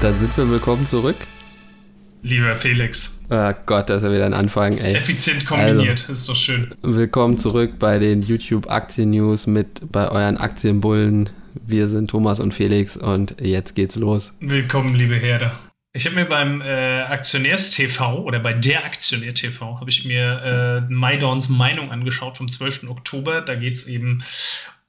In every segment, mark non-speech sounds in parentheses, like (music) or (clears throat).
Dann sind wir willkommen zurück. Lieber Felix. Oh Gott, das ist ja wieder ein Anfang, ey. Effizient kombiniert, also, ist doch schön. Willkommen zurück bei den YouTube Aktien News mit bei euren Aktienbullen. Wir sind Thomas und Felix und jetzt geht's los. Willkommen, liebe Herde. Ich habe mir beim äh, Aktionärs-TV oder bei der Aktionär-TV habe ich mir äh, Maidons Meinung angeschaut vom 12. Oktober. Da geht es eben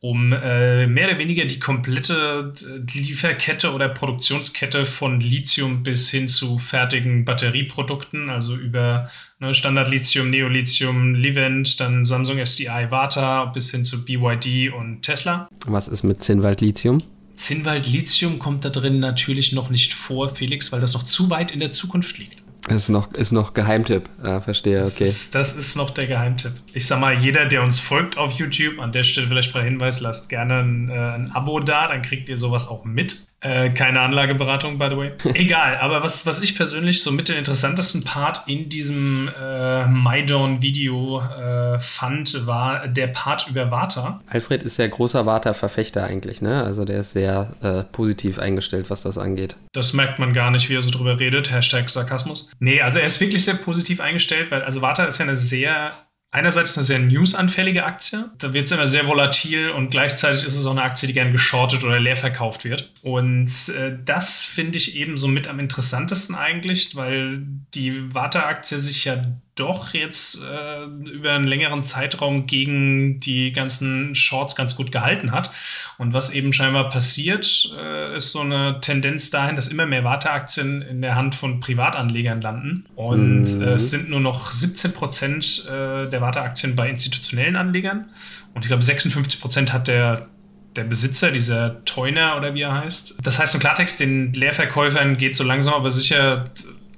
um äh, mehr oder weniger die komplette äh, Lieferkette oder Produktionskette von Lithium bis hin zu fertigen Batterieprodukten, also über ne, Standard-Lithium, Neolithium, Livent, dann Samsung SDI, Vata bis hin zu BYD und Tesla. Was ist mit Zinnwald-Lithium? Zinnwald-Lithium kommt da drin natürlich noch nicht vor, Felix, weil das noch zu weit in der Zukunft liegt. Das ist noch, ist noch Geheimtipp. Ja, verstehe, okay. Das ist, das ist noch der Geheimtipp. Ich sag mal, jeder, der uns folgt auf YouTube, an der Stelle vielleicht bei Hinweis, lasst gerne ein, äh, ein Abo da, dann kriegt ihr sowas auch mit. Äh, keine Anlageberatung, by the way. (laughs) Egal, aber was, was ich persönlich so mit den interessantesten Part in diesem äh, MyDawn-Video äh, fand, war der Part über Vata. Alfred ist ja großer Vata-Verfechter eigentlich, ne? Also der ist sehr äh, positiv eingestellt, was das angeht. Das merkt man gar nicht, wie er so drüber redet. Hashtag Sarkasmus. Nee, also er ist wirklich sehr positiv eingestellt, weil also Vata ist ja eine sehr einerseits eine sehr newsanfällige Aktie. Da wird es immer sehr volatil und gleichzeitig ist es auch eine Aktie, die gerne geschortet oder leer verkauft wird. Und äh, das finde ich eben so mit am interessantesten eigentlich, weil die Warta-Aktie sich ja doch jetzt äh, über einen längeren Zeitraum gegen die ganzen Shorts ganz gut gehalten hat. Und was eben scheinbar passiert, äh, ist so eine Tendenz dahin, dass immer mehr Warteaktien in der Hand von Privatanlegern landen. Und mhm. äh, es sind nur noch 17 Prozent äh, der Warteaktien bei institutionellen Anlegern. Und ich glaube, 56 Prozent hat der der Besitzer, dieser Teuner oder wie er heißt. Das heißt im Klartext, den Leerverkäufern geht so langsam aber sicher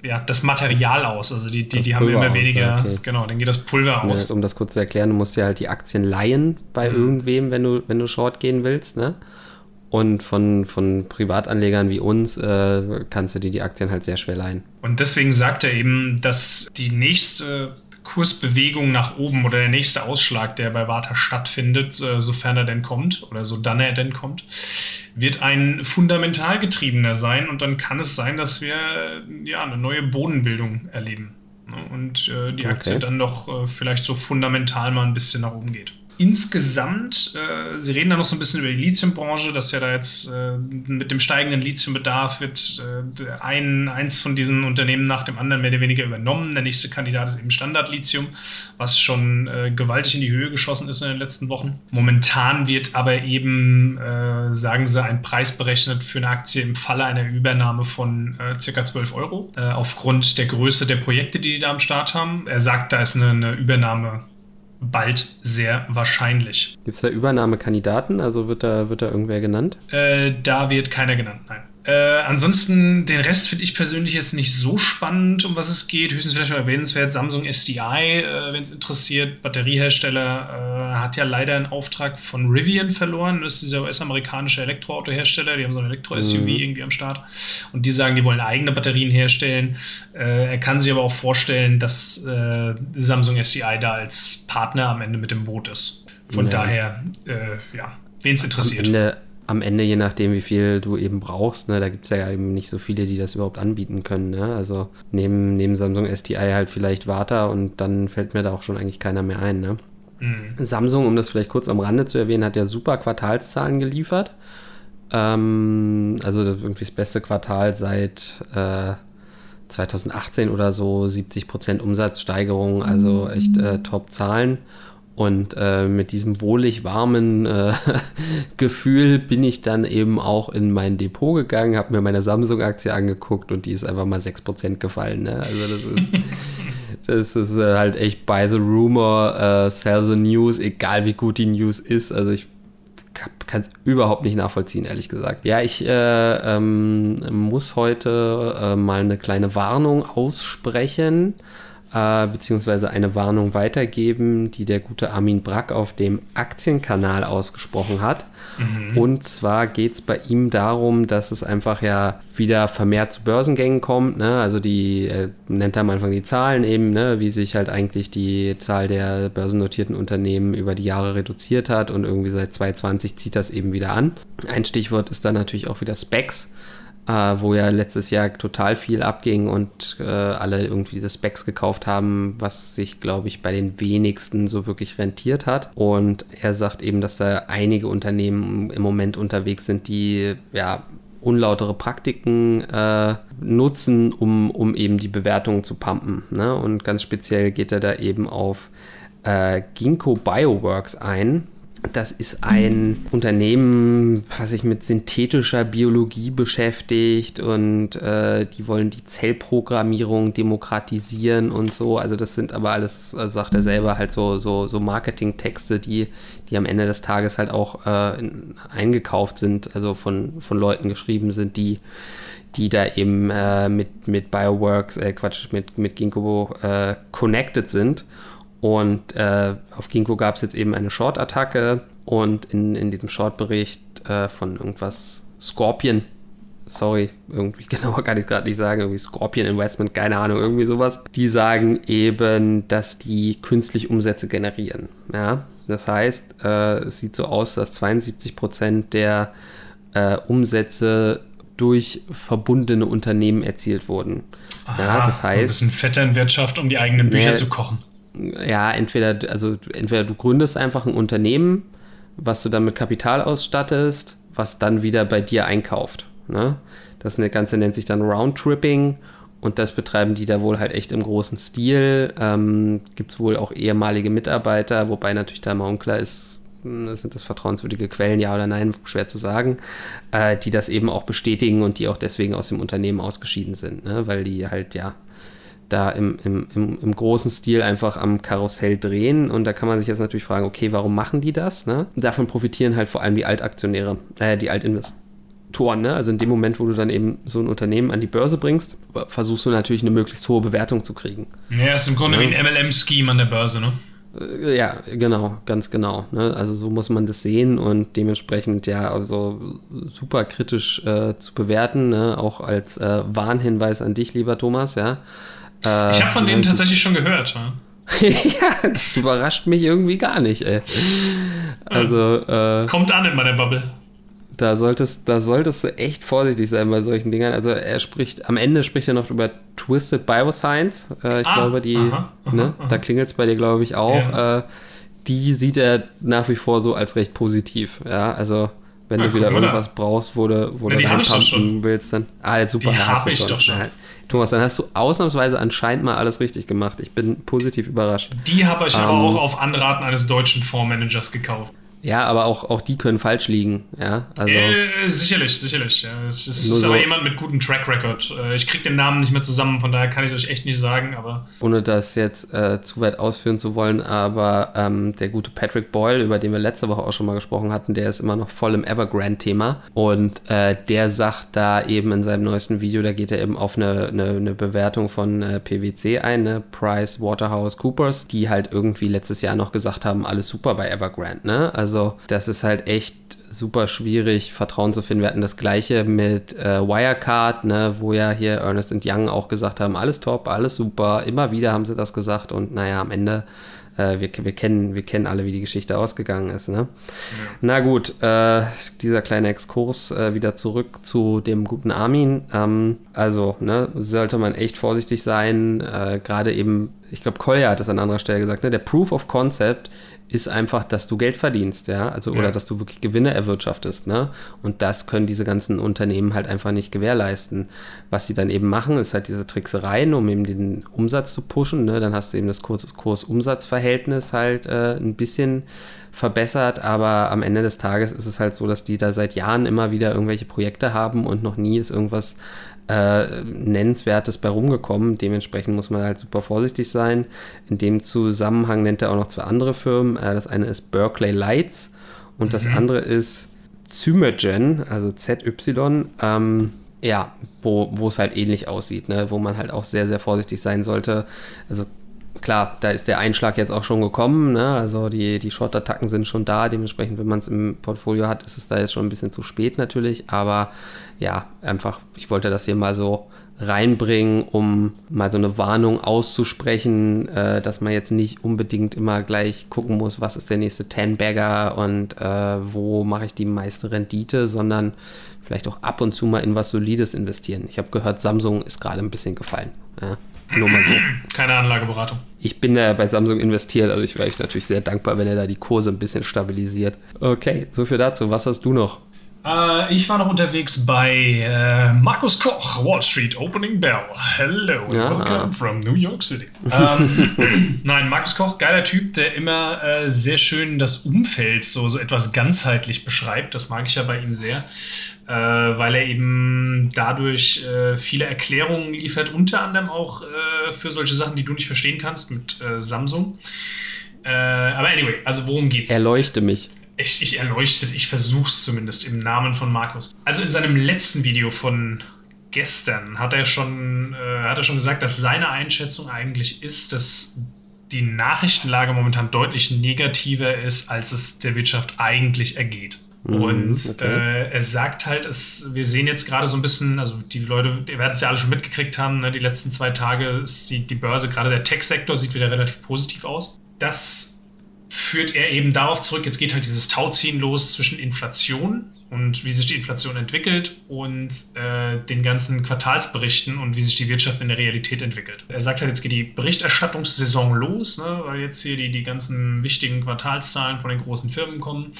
ja, das Material aus. Also die, die, die haben immer aus, weniger, okay. genau, dann geht das Pulver aus. Um das kurz zu erklären, du musst ja halt die Aktien leihen bei mhm. irgendwem, wenn du, wenn du Short gehen willst, ne? Und von, von Privatanlegern wie uns äh, kannst du dir die Aktien halt sehr schwer leihen. Und deswegen sagt er eben, dass die nächste Kursbewegung nach oben oder der nächste Ausschlag, der bei Warta stattfindet, äh, sofern er denn kommt oder so dann er denn kommt, wird ein fundamental getriebener sein und dann kann es sein, dass wir ja eine neue Bodenbildung erleben ne? und äh, die Aktie okay. dann doch äh, vielleicht so fundamental mal ein bisschen nach oben geht insgesamt, äh, Sie reden da noch so ein bisschen über die Lithiumbranche, dass ja da jetzt äh, mit dem steigenden Lithiumbedarf wird äh, ein, eins von diesen Unternehmen nach dem anderen mehr oder weniger übernommen. Der nächste Kandidat ist eben Standard Lithium, was schon äh, gewaltig in die Höhe geschossen ist in den letzten Wochen. Momentan wird aber eben, äh, sagen Sie, ein Preis berechnet für eine Aktie im Falle einer Übernahme von äh, circa 12 Euro, aufgrund der Größe der Projekte, die die da am Start haben. Er sagt, da ist eine, eine Übernahme bald sehr wahrscheinlich. Gibt es da Übernahmekandidaten? Also wird da, wird da irgendwer genannt? Äh, da wird keiner genannt, nein. Äh, ansonsten, den Rest finde ich persönlich jetzt nicht so spannend, um was es geht. Höchstens vielleicht noch erwähnenswert, Samsung SDI, äh, wenn es interessiert. Batteriehersteller äh, hat ja leider einen Auftrag von Rivian verloren. Das ist dieser US-amerikanische Elektroautohersteller. Die haben so ein Elektro-SUV mhm. irgendwie am Start. Und die sagen, die wollen eigene Batterien herstellen. Äh, er kann sich aber auch vorstellen, dass äh, Samsung SDI da als Partner am Ende mit dem Boot ist. Von ja. daher, äh, ja, wen es interessiert. Am Ende am Ende, je nachdem, wie viel du eben brauchst, ne, da gibt es ja eben nicht so viele, die das überhaupt anbieten können. Ne? Also neben, neben Samsung SDI halt vielleicht Vata und dann fällt mir da auch schon eigentlich keiner mehr ein. Ne? Mhm. Samsung, um das vielleicht kurz am Rande zu erwähnen, hat ja super Quartalszahlen geliefert. Ähm, also das irgendwie das beste Quartal seit äh, 2018 oder so, 70% Umsatzsteigerung, also echt äh, Top-Zahlen. Und äh, mit diesem wohlig warmen äh, (laughs) Gefühl bin ich dann eben auch in mein Depot gegangen, habe mir meine Samsung-Aktie angeguckt und die ist einfach mal 6% gefallen. Ne? Also das ist, (laughs) das ist äh, halt echt by the rumor, äh, sell the news, egal wie gut die News ist. Also ich kann es überhaupt nicht nachvollziehen, ehrlich gesagt. Ja, ich äh, ähm, muss heute äh, mal eine kleine Warnung aussprechen äh, beziehungsweise eine Warnung weitergeben, die der gute Armin Brack auf dem Aktienkanal ausgesprochen hat. Mhm. Und zwar geht es bei ihm darum, dass es einfach ja wieder vermehrt zu Börsengängen kommt. Ne? Also die äh, nennt er am Anfang die Zahlen eben, ne? wie sich halt eigentlich die Zahl der börsennotierten Unternehmen über die Jahre reduziert hat und irgendwie seit 2020 zieht das eben wieder an. Ein Stichwort ist dann natürlich auch wieder Specs. Äh, wo ja letztes Jahr total viel abging und äh, alle irgendwie diese Specs gekauft haben, was sich, glaube ich, bei den wenigsten so wirklich rentiert hat. Und er sagt eben, dass da einige Unternehmen im Moment unterwegs sind, die ja unlautere Praktiken äh, nutzen, um, um eben die Bewertungen zu pumpen. Ne? Und ganz speziell geht er da eben auf äh, Ginkgo Bioworks ein. Das ist ein Unternehmen, was sich mit synthetischer Biologie beschäftigt und äh, die wollen die Zellprogrammierung demokratisieren und so. Also das sind aber alles, also sagt er selber, halt so, so, so Marketingtexte, die, die am Ende des Tages halt auch äh, eingekauft sind, also von, von Leuten geschrieben sind, die die da eben äh, mit, mit Bioworks, äh, Quatsch, mit, mit Ginkgo äh, connected sind. Und äh, auf Ginkgo gab es jetzt eben eine Short-Attacke und in, in diesem Short-Bericht äh, von irgendwas Scorpion, sorry, irgendwie (laughs) genauer kann ich es gerade nicht sagen, irgendwie Scorpion Investment, keine Ahnung, irgendwie sowas. Die sagen eben, dass die künstlich Umsätze generieren. Ja? Das heißt, äh, es sieht so aus, dass 72 Prozent der äh, Umsätze durch verbundene Unternehmen erzielt wurden. Aha, ja, das heißt, ein bisschen Vetternwirtschaft, um die eigenen Bücher ne, zu kochen ja, entweder, also entweder du gründest einfach ein Unternehmen, was du dann mit Kapital ausstattest, was dann wieder bei dir einkauft. Ne? Das Ganze nennt sich dann Roundtripping und das betreiben die da wohl halt echt im großen Stil. Ähm, Gibt es wohl auch ehemalige Mitarbeiter, wobei natürlich da immer unklar ist, hm, sind das vertrauenswürdige Quellen, ja oder nein, schwer zu sagen, äh, die das eben auch bestätigen und die auch deswegen aus dem Unternehmen ausgeschieden sind, ne? weil die halt ja da im, im, im, im, großen Stil einfach am Karussell drehen. Und da kann man sich jetzt natürlich fragen, okay, warum machen die das? Ne? Davon profitieren halt vor allem die Altaktionäre, äh, die Altinvestoren. Ne? Also in dem Moment, wo du dann eben so ein Unternehmen an die Börse bringst, versuchst du natürlich eine möglichst hohe Bewertung zu kriegen. Ja, ist im Grunde ja. wie ein MLM-Scheme an der Börse, ne? Äh, ja, genau, ganz genau. Ne? Also so muss man das sehen und dementsprechend ja also super kritisch äh, zu bewerten, ne? auch als äh, Warnhinweis an dich, lieber Thomas, ja. Äh, ich habe von denen tatsächlich schon gehört. Ja? (laughs) ja, das überrascht mich irgendwie gar nicht, ey. Also, äh, Kommt an in meiner Bubble. Da solltest, da solltest du echt vorsichtig sein bei solchen Dingern. Also er spricht, am Ende spricht er noch über Twisted Bioscience. Äh, ich ah, glaube, die, aha, aha, ne, aha. da klingelt es bei dir, glaube ich, auch. Ja. Äh, die sieht er nach wie vor so als recht positiv. Ja, also wenn ja, du wieder irgendwas brauchst, wo du, wo ja, du reinpumpen willst, dann. Ah, super, die hast du schon. Doch schon. Thomas, dann hast du ausnahmsweise anscheinend mal alles richtig gemacht. Ich bin positiv überrascht. Die habe ich ähm, aber auch auf Anraten eines deutschen Fondsmanagers gekauft. Ja, aber auch, auch die können falsch liegen. Ja, also äh, sicherlich, sicherlich. Ja. Es, es ist so aber jemand mit gutem Track Record. Äh, ich kriege den Namen nicht mehr zusammen, von daher kann ich euch echt nicht sagen. Aber ohne das jetzt äh, zu weit ausführen zu wollen, aber ähm, der gute Patrick Boyle, über den wir letzte Woche auch schon mal gesprochen hatten, der ist immer noch voll im Evergrande-Thema und äh, der sagt da eben in seinem neuesten Video, da geht er eben auf eine, eine, eine Bewertung von äh, PwC ein, ne? Price Waterhouse Coopers, die halt irgendwie letztes Jahr noch gesagt haben, alles super bei Evergrande. Ne? Also also das ist halt echt super schwierig, Vertrauen zu finden. Wir hatten das gleiche mit äh, Wirecard, ne, wo ja hier Ernest Young auch gesagt haben, alles top, alles super. Immer wieder haben sie das gesagt und naja, am Ende äh, wir, wir, kennen, wir kennen alle, wie die Geschichte ausgegangen ist. Ne? Ja. Na gut, äh, dieser kleine Exkurs äh, wieder zurück zu dem guten Armin. Ähm, also, ne, sollte man echt vorsichtig sein. Äh, gerade eben, ich glaube, Kolja hat das an anderer Stelle gesagt, ne? der Proof of Concept ist einfach, dass du Geld verdienst, ja, also ja. oder dass du wirklich Gewinne erwirtschaftest, ne? Und das können diese ganzen Unternehmen halt einfach nicht gewährleisten. Was sie dann eben machen, ist halt diese Tricksereien, um eben den Umsatz zu pushen, ne? Dann hast du eben das Kurs-Umsatz-Verhältnis halt äh, ein bisschen verbessert, aber am Ende des Tages ist es halt so, dass die da seit Jahren immer wieder irgendwelche Projekte haben und noch nie ist irgendwas äh, Nennenswertes bei rumgekommen. Dementsprechend muss man halt super vorsichtig sein. In dem Zusammenhang nennt er auch noch zwei andere Firmen. Äh, das eine ist Berkeley Lights und mhm. das andere ist Zymergen, also ZY. Ähm, ja, wo, wo es halt ähnlich aussieht, ne? wo man halt auch sehr, sehr vorsichtig sein sollte. Also klar, da ist der Einschlag jetzt auch schon gekommen. Ne? Also die, die Short-Attacken sind schon da. Dementsprechend, wenn man es im Portfolio hat, ist es da jetzt schon ein bisschen zu spät natürlich. Aber ja, einfach, ich wollte das hier mal so reinbringen, um mal so eine Warnung auszusprechen, äh, dass man jetzt nicht unbedingt immer gleich gucken muss, was ist der nächste Ten-Bagger und äh, wo mache ich die meiste Rendite, sondern vielleicht auch ab und zu mal in was Solides investieren. Ich habe gehört, Samsung ist gerade ein bisschen gefallen. Ja, nur mal so. (clears throat) Keine Anlageberatung. Ich bin da bei Samsung investiert, also ich wäre natürlich sehr dankbar, wenn er da die Kurse ein bisschen stabilisiert. Okay, so viel dazu. Was hast du noch? Äh, ich war noch unterwegs bei äh, Markus Koch, Wall Street Opening Bell. Hello, ja. welcome from New York City. ähm, (laughs) nein, Markus Koch, geiler Typ, der immer äh, sehr schön das Umfeld so, so etwas ganzheitlich beschreibt. Das mag ich ja bei ihm sehr. Äh, weil er eben dadurch äh, viele Erklärungen liefert, unter anderem auch äh, für solche Sachen, die du nicht verstehen kannst mit Samsung. aber anyway, also worum geht's? Erleuchte mich ich, ich erleuchtet, ich versuch's zumindest im Namen von Markus. Also in seinem letzten Video von gestern hat er schon, äh, hat er schon gesagt, dass seine Einschätzung eigentlich ist, dass die Nachrichtenlage momentan deutlich negativer ist, als es der Wirtschaft eigentlich ergeht. Mhm, und okay. äh, er sagt halt, es, wir sehen jetzt gerade so ein bisschen, also die Leute, ihr werdet es ja alle schon mitgekriegt haben, ne, die letzten zwei Tage ist die, die Börse, gerade der Tech-Sektor, sieht wieder relativ positiv aus. Das führt er eben darauf zurück, jetzt geht halt dieses Tauziehen los zwischen Inflation und wie sich die Inflation entwickelt und äh, den ganzen Quartalsberichten und wie sich die Wirtschaft in der Realität entwickelt. Er sagt halt, jetzt geht die Berichterstattungssaison los, ne, weil jetzt hier die, die ganzen wichtigen Quartalszahlen von den großen Firmen kommen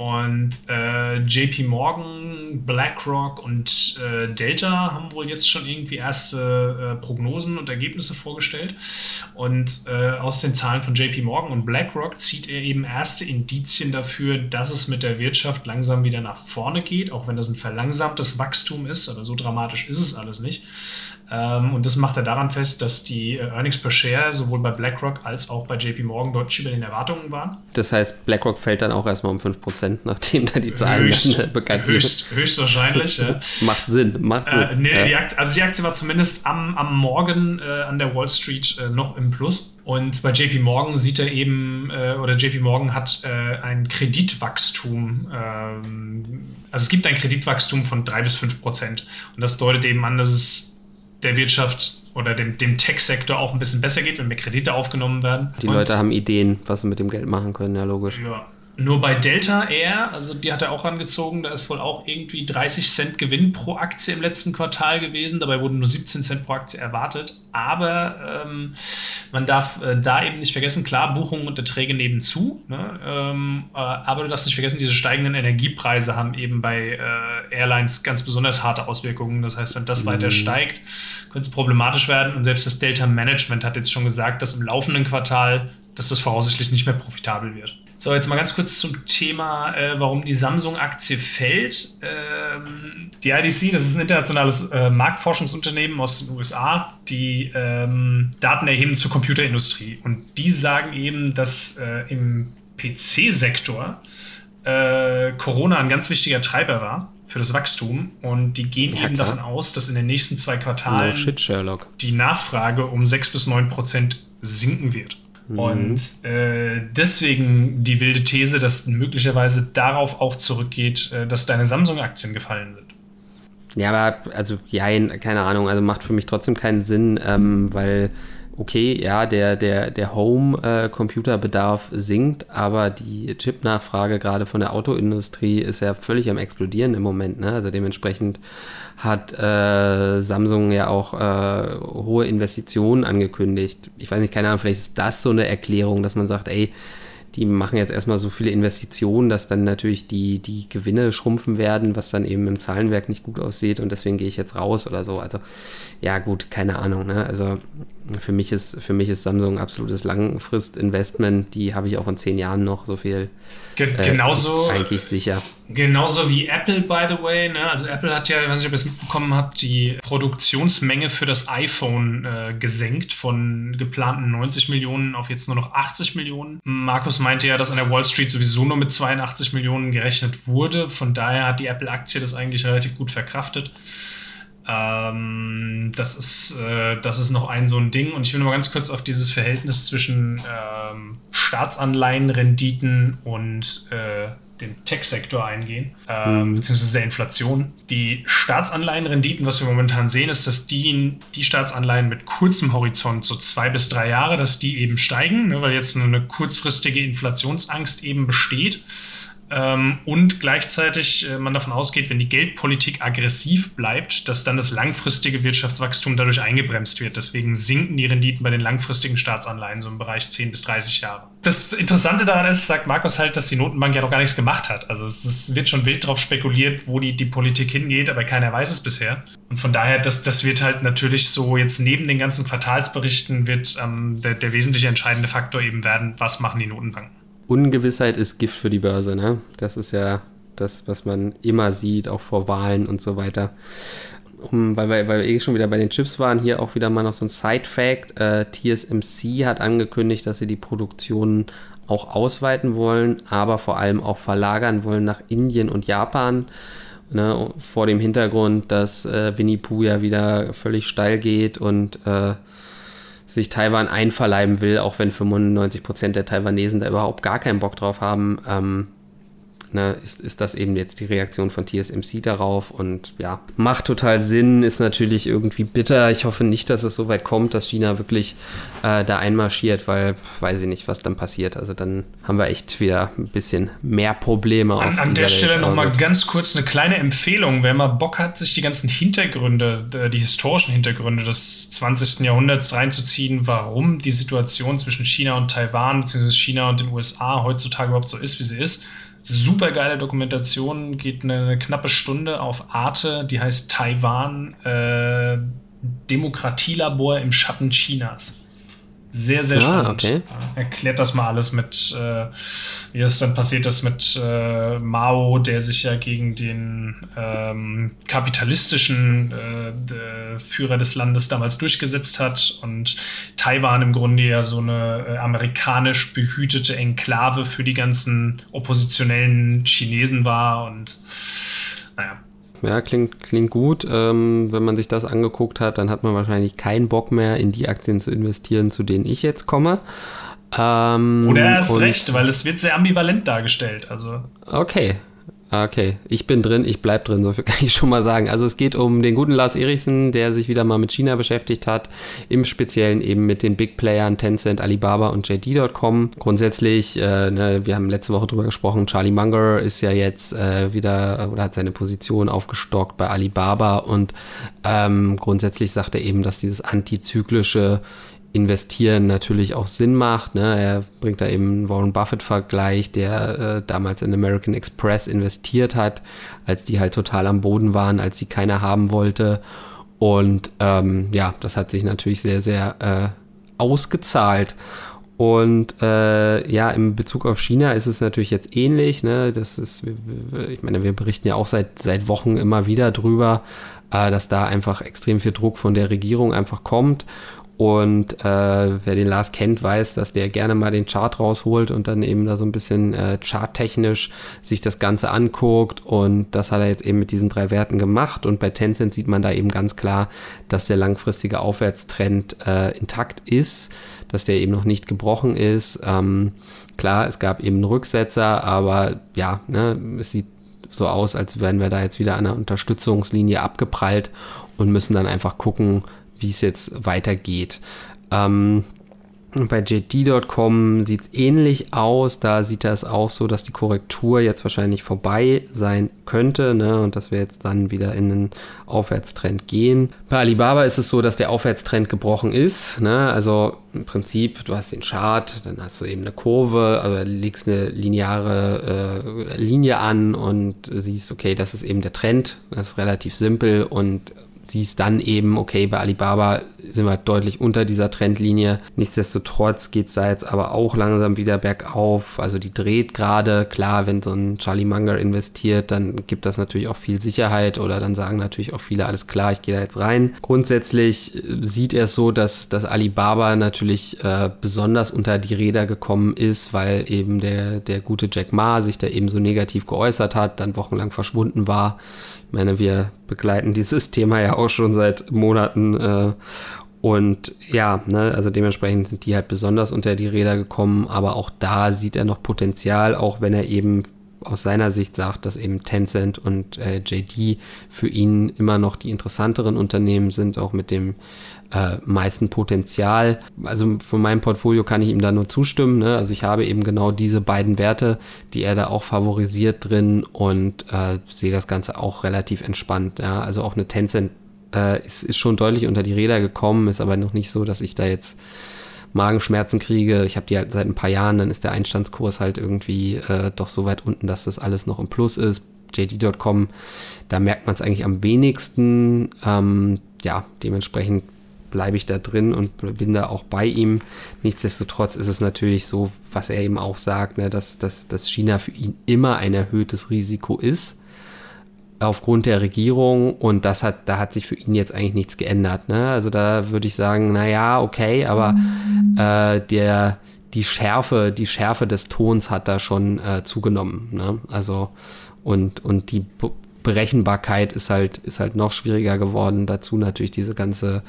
und äh, JP Morgan, BlackRock und äh, Delta haben wohl jetzt schon irgendwie erste äh, Prognosen und Ergebnisse vorgestellt. Und äh, aus den Zahlen von JP Morgan und BlackRock zieht er eben erste Indizien dafür, dass es mit der Wirtschaft langsam wieder nach vorne geht, auch wenn das ein verlangsamtes Wachstum ist, aber so dramatisch ist es alles nicht. Ähm, und das macht er daran fest, dass die äh, Earnings per Share sowohl bei BlackRock als auch bei JP Morgan deutlich über den Erwartungen waren. Das heißt, BlackRock fällt dann auch erstmal um 5%, (laughs) nachdem da die Zahlen höchst, dann, bekannt höchst, höchstwahrscheinlich, ja. (laughs) macht Sinn, macht äh, Sinn. Äh, nee, ja. die Aktie, also die Aktie war zumindest am, am Morgen äh, an der Wall Street äh, noch im Plus. Und bei JP Morgan sieht er eben, äh, oder JP Morgan hat ein Kreditwachstum, ähm, also es gibt ein Kreditwachstum von 3 bis 5 Prozent. Und das deutet eben an, dass es der Wirtschaft oder dem, dem Tech-Sektor auch ein bisschen besser geht, wenn mehr Kredite aufgenommen werden. Die Und Leute haben Ideen, was sie mit dem Geld machen können, ja logisch. Ja, nur bei Delta Air, also die hat er auch angezogen, da ist wohl auch irgendwie 30 Cent Gewinn pro Aktie im letzten Quartal gewesen. Dabei wurden nur 17 Cent pro Aktie erwartet. Aber ähm, man darf äh, da eben nicht vergessen, klar, Buchungen und Erträge nebenzu. Ne? Ähm, äh, aber du darfst nicht vergessen, diese steigenden Energiepreise haben eben bei äh, Airlines ganz besonders harte Auswirkungen. Das heißt, wenn das mhm. weiter steigt, könnte es problematisch werden. Und selbst das Delta Management hat jetzt schon gesagt, dass im laufenden Quartal, dass das voraussichtlich nicht mehr profitabel wird. So, jetzt mal ganz kurz zum Thema, äh, warum die Samsung-Aktie fällt. Ähm, die IDC, das ist ein internationales äh, Marktforschungsunternehmen aus den USA, die ähm, Daten erheben zur Computerindustrie. Und die sagen eben, dass äh, im PC-Sektor äh, Corona ein ganz wichtiger Treiber war für das Wachstum und die gehen ja, eben klar. davon aus, dass in den nächsten zwei Quartalen no shit, die Nachfrage um 6 bis 9 Prozent sinken wird. Mhm. Und äh, deswegen die wilde These, dass möglicherweise darauf auch zurückgeht, äh, dass deine Samsung-Aktien gefallen sind. Ja, aber also, ja, keine Ahnung, also macht für mich trotzdem keinen Sinn, ähm, weil okay, ja, der, der, der Home-Computerbedarf sinkt, aber die Chip-Nachfrage gerade von der Autoindustrie ist ja völlig am explodieren im Moment. Ne? Also dementsprechend hat äh, Samsung ja auch äh, hohe Investitionen angekündigt. Ich weiß nicht, keine Ahnung, vielleicht ist das so eine Erklärung, dass man sagt, ey, die machen jetzt erstmal so viele Investitionen, dass dann natürlich die, die Gewinne schrumpfen werden, was dann eben im Zahlenwerk nicht gut aussieht und deswegen gehe ich jetzt raus oder so. Also ja gut, keine Ahnung. Ne? Also für mich ist für mich ist Samsung ein absolutes Langfrist-Investment. Die habe ich auch in zehn Jahren noch so viel. Ge äh, genauso eigentlich sicher. Genauso wie Apple, by the way. Ne? Also Apple hat ja, ich weiß nicht, ob ihr es mitbekommen habt, die Produktionsmenge für das iPhone äh, gesenkt von geplanten 90 Millionen auf jetzt nur noch 80 Millionen. Markus meinte ja, dass an der Wall Street sowieso nur mit 82 Millionen gerechnet wurde. Von daher hat die Apple-Aktie das eigentlich relativ gut verkraftet. Ähm, das, ist, äh, das ist noch ein so ein Ding. Und ich will noch mal ganz kurz auf dieses Verhältnis zwischen ähm, Staatsanleihenrenditen und äh, den Tech-Sektor eingehen, äh, mhm. beziehungsweise der Inflation. Die Staatsanleihenrenditen, was wir momentan sehen, ist, dass die, die Staatsanleihen mit kurzem Horizont, so zwei bis drei Jahre, dass die eben steigen, ne, weil jetzt eine kurzfristige Inflationsangst eben besteht. Ähm, und gleichzeitig äh, man davon ausgeht, wenn die Geldpolitik aggressiv bleibt, dass dann das langfristige Wirtschaftswachstum dadurch eingebremst wird. Deswegen sinken die Renditen bei den langfristigen Staatsanleihen so im Bereich 10 bis 30 Jahre. Das Interessante daran ist, sagt Markus halt, dass die Notenbank ja noch gar nichts gemacht hat. Also es, es wird schon wild drauf spekuliert, wo die, die Politik hingeht, aber keiner weiß es bisher. Und von daher, das, das wird halt natürlich so jetzt neben den ganzen Quartalsberichten wird ähm, der, der wesentliche entscheidende Faktor eben werden, was machen die Notenbanken. Ungewissheit ist Gift für die Börse, ne? Das ist ja das, was man immer sieht, auch vor Wahlen und so weiter. Um, weil, wir, weil wir eh schon wieder bei den Chips waren, hier auch wieder mal noch so ein Side-Fact. Äh, TSMC hat angekündigt, dass sie die Produktion auch ausweiten wollen, aber vor allem auch verlagern wollen nach Indien und Japan. Ne, vor dem Hintergrund, dass äh, Winnie Pooh ja wieder völlig steil geht und äh, sich Taiwan einverleiben will, auch wenn 95 Prozent der Taiwanesen da überhaupt gar keinen Bock drauf haben. Ähm, ne, ist, ist das eben jetzt die Reaktion von TSMC darauf und ja, macht total Sinn, ist natürlich irgendwie bitter. Ich hoffe nicht, dass es so weit kommt, dass China wirklich äh, da einmarschiert, weil weiß ich nicht, was dann passiert. Also dann haben wir echt wieder ein bisschen mehr Probleme. An, an der Stelle nochmal ganz kurz eine kleine Empfehlung, wer mal Bock hat, sich die ganzen Hintergründe, äh, die historischen Hintergründe des 20. Jahrhunderts reinzuziehen, warum die Situation zwischen China und Taiwan bzw. China und den USA heutzutage überhaupt so ist, wie sie ist Super geile Dokumentation, geht eine, knappe Stunde auf Arte, die heißt Taiwan äh, Demokratielabor im Schatten Chinas. Sehr, sehr ah, spannend. Okay. Erklärt das mal alles mit, äh, wie es dann passiert ist mit äh, Mao, der sich ja gegen den ähm, kapitalistischen äh, Führer des Landes damals durchgesetzt hat und Taiwan im Grunde ja so eine äh, amerikanisch behütete Enklave für die ganzen oppositionellen Chinesen war und naja ja, klingt, klingt gut. Ähm, wenn man sich das angeguckt hat, dann hat man wahrscheinlich keinen Bock mehr, in die Aktien zu investieren, zu denen ich jetzt komme. Ähm, Oder erst recht, weil es wird sehr ambivalent dargestellt. Also. Okay, okay, ich bin drin, ich bleib drin, so viel kann ich schon mal sagen. Also es geht um den guten Lars Erichsen, der sich wieder mal mit China beschäftigt hat, im Speziellen eben mit den Big Playern Tencent, Alibaba und JD.com. Grundsätzlich, äh, ne, wir haben letzte Woche drüber gesprochen, Charlie Munger ist ja jetzt äh, wieder oder hat seine Position aufgestockt bei Alibaba und ähm, grundsätzlich sagt er eben, dass dieses antizyklische Investieren natürlich auch Sinn macht. Ne? Er bringt da eben einen Warren Buffett-Vergleich, der äh, damals in American Express investiert hat, als die halt total am Boden waren, als sie keiner haben wollte. Und ähm, ja, das hat sich natürlich sehr, sehr äh, ausgezahlt. Und äh, ja, im Bezug auf China ist es natürlich jetzt ähnlich. Ne? Das ist, ich meine, wir berichten ja auch seit, seit Wochen immer wieder drüber, äh, dass da einfach extrem viel Druck von der Regierung einfach kommt. Und äh, wer den Lars kennt, weiß, dass der gerne mal den Chart rausholt und dann eben da so ein bisschen äh, charttechnisch sich das Ganze anguckt. Und das hat er jetzt eben mit diesen drei Werten gemacht. Und bei Tencent sieht man da eben ganz klar, dass der langfristige Aufwärtstrend äh, intakt ist, dass der eben noch nicht gebrochen ist. Ähm, klar, es gab eben Rücksetzer, aber ja, ne, es sieht so aus, als wären wir da jetzt wieder an der Unterstützungslinie abgeprallt und müssen dann einfach gucken, wie es jetzt weitergeht. Ähm, bei JD.com sieht es ähnlich aus. Da sieht das auch so, dass die Korrektur jetzt wahrscheinlich vorbei sein könnte ne? und dass wir jetzt dann wieder in einen Aufwärtstrend gehen. Bei Alibaba ist es so, dass der Aufwärtstrend gebrochen ist. Ne? Also im Prinzip, du hast den Chart, dann hast du eben eine Kurve, also legst eine lineare äh, Linie an und siehst, okay, das ist eben der Trend. Das ist relativ simpel und siehst dann eben, okay, bei Alibaba sind wir deutlich unter dieser Trendlinie. Nichtsdestotrotz geht es da jetzt aber auch langsam wieder bergauf. Also die dreht gerade. Klar, wenn so ein Charlie Munger investiert, dann gibt das natürlich auch viel Sicherheit oder dann sagen natürlich auch viele, alles klar, ich gehe da jetzt rein. Grundsätzlich äh, sieht er es so, dass, dass Alibaba natürlich äh, besonders unter die Räder gekommen ist, weil eben der, der gute Jack Ma sich da eben so negativ geäußert hat, dann wochenlang verschwunden war. Ich meine, wir begleiten dieses (laughs) Thema ja auch schon seit Monaten. Äh, und ja, ne, also dementsprechend sind die halt besonders unter die Räder gekommen, aber auch da sieht er noch Potenzial, auch wenn er eben aus seiner Sicht sagt, dass eben Tencent und äh, JD für ihn immer noch die interessanteren Unternehmen sind, auch mit dem äh, meisten Potenzial. Also von meinem Portfolio kann ich ihm da nur zustimmen. Ne? Also ich habe eben genau diese beiden Werte, die er da auch favorisiert drin und äh, sehe das Ganze auch relativ entspannt. Ja? Also auch eine Tencent äh, ist, ist schon deutlich unter die Räder gekommen, ist aber noch nicht so, dass ich da jetzt Magenschmerzen kriege. Ich habe die halt seit ein paar Jahren, dann ist der Einstandskurs halt irgendwie äh, doch so weit unten, dass das alles noch im Plus ist. JD.com, da merkt man es eigentlich am wenigsten. Ähm, ja, dementsprechend bleibe ich da drin und bin da auch bei ihm. Nichtsdestotrotz ist es natürlich so, was er eben auch sagt, ne, dass, dass, dass China für ihn immer ein erhöhtes Risiko ist aufgrund der Regierung und das hat, da hat sich für ihn jetzt eigentlich nichts geändert. Ne? Also da würde ich sagen, naja, okay, aber äh, der, die Schärfe, die Schärfe des Tons hat da schon äh, zugenommen. Ne? Also und, und die Berechenbarkeit ist halt, ist halt noch schwieriger geworden. Dazu natürlich diese ganze,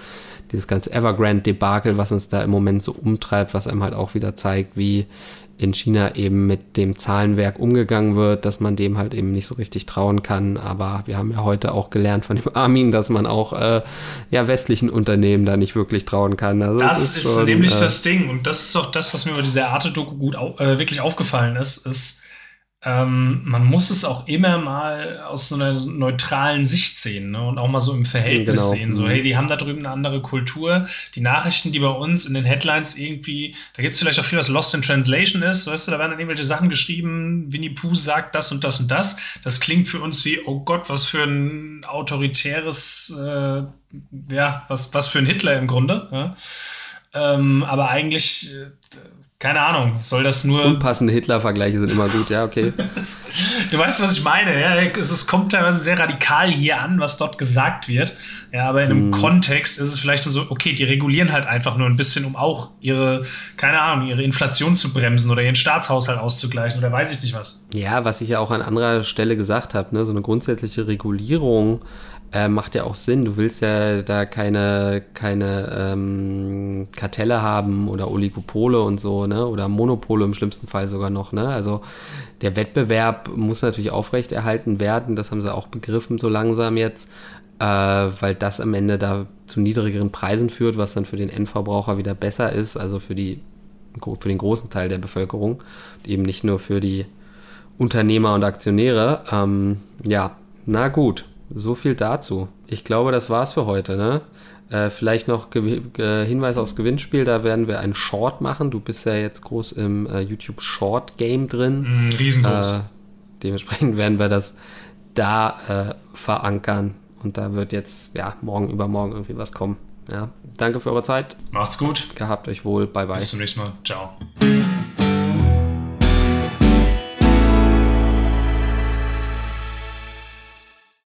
dieses ganze Evergrande-Debakel, was uns da im Moment so umtreibt, was einem halt auch wieder zeigt, wie in China eben mit dem Zahlenwerk umgegangen wird, dass man dem halt eben nicht so richtig trauen kann. Aber wir haben ja heute auch gelernt von dem (laughs) Armin, dass man auch äh, ja, westlichen Unternehmen da nicht wirklich trauen kann. Also das ist, ist schon, nämlich äh, das Ding. Und das ist auch das, was mir über diese Arte-Doku gut äh, wirklich aufgefallen ist, ist, ähm, man muss es auch immer mal aus so einer neutralen Sicht sehen ne? und auch mal so im Verhältnis genau. sehen. So, mhm. hey, die haben da drüben eine andere Kultur. Die Nachrichten, die bei uns in den Headlines irgendwie, da gibt es vielleicht auch viel, was Lost in Translation ist. Weißt du, da werden dann irgendwelche Sachen geschrieben, Winnie Pooh sagt das und das und das. Das klingt für uns wie, oh Gott, was für ein autoritäres, äh, ja, was, was für ein Hitler im Grunde. Ja? Ähm, aber eigentlich. Keine Ahnung, soll das nur. Unpassende Hitler-Vergleiche sind immer gut, ja, okay. (laughs) du weißt, was ich meine, ja. Es, es, kommt teilweise sehr radikal hier an, was dort gesagt wird. Ja, aber in einem mm. Kontext ist es vielleicht so, okay, die regulieren halt einfach nur ein bisschen, um auch ihre, keine Ahnung, ihre Inflation zu bremsen oder ihren Staatshaushalt auszugleichen oder weiß ich nicht was. Ja, was ich ja auch an anderer Stelle gesagt habe, ne, so eine grundsätzliche Regulierung äh, macht ja auch Sinn. Du willst ja da keine, keine ähm, Kartelle haben oder Oligopole und so, ne? Oder Monopole im schlimmsten Fall sogar noch, ne? Also der Wettbewerb muss natürlich aufrechterhalten werden. Das haben sie auch begriffen so langsam jetzt, äh, weil das am Ende da zu niedrigeren Preisen führt, was dann für den Endverbraucher wieder besser ist, also für die für den großen Teil der Bevölkerung, eben nicht nur für die Unternehmer und Aktionäre. Ähm, ja, na gut, so viel dazu. Ich glaube, das war's für heute. Ne? Äh, vielleicht noch Ge Ge Hinweis aufs Gewinnspiel, da werden wir einen Short machen. Du bist ja jetzt groß im äh, YouTube Short Game drin. Mm, riesengroß. Äh, dementsprechend (laughs) werden wir das da äh, verankern. Und da wird jetzt ja morgen übermorgen irgendwie was kommen. Ja, danke für eure Zeit. Macht's gut. Gehabt euch wohl. Bye bye. Bis zum nächsten Mal. Ciao.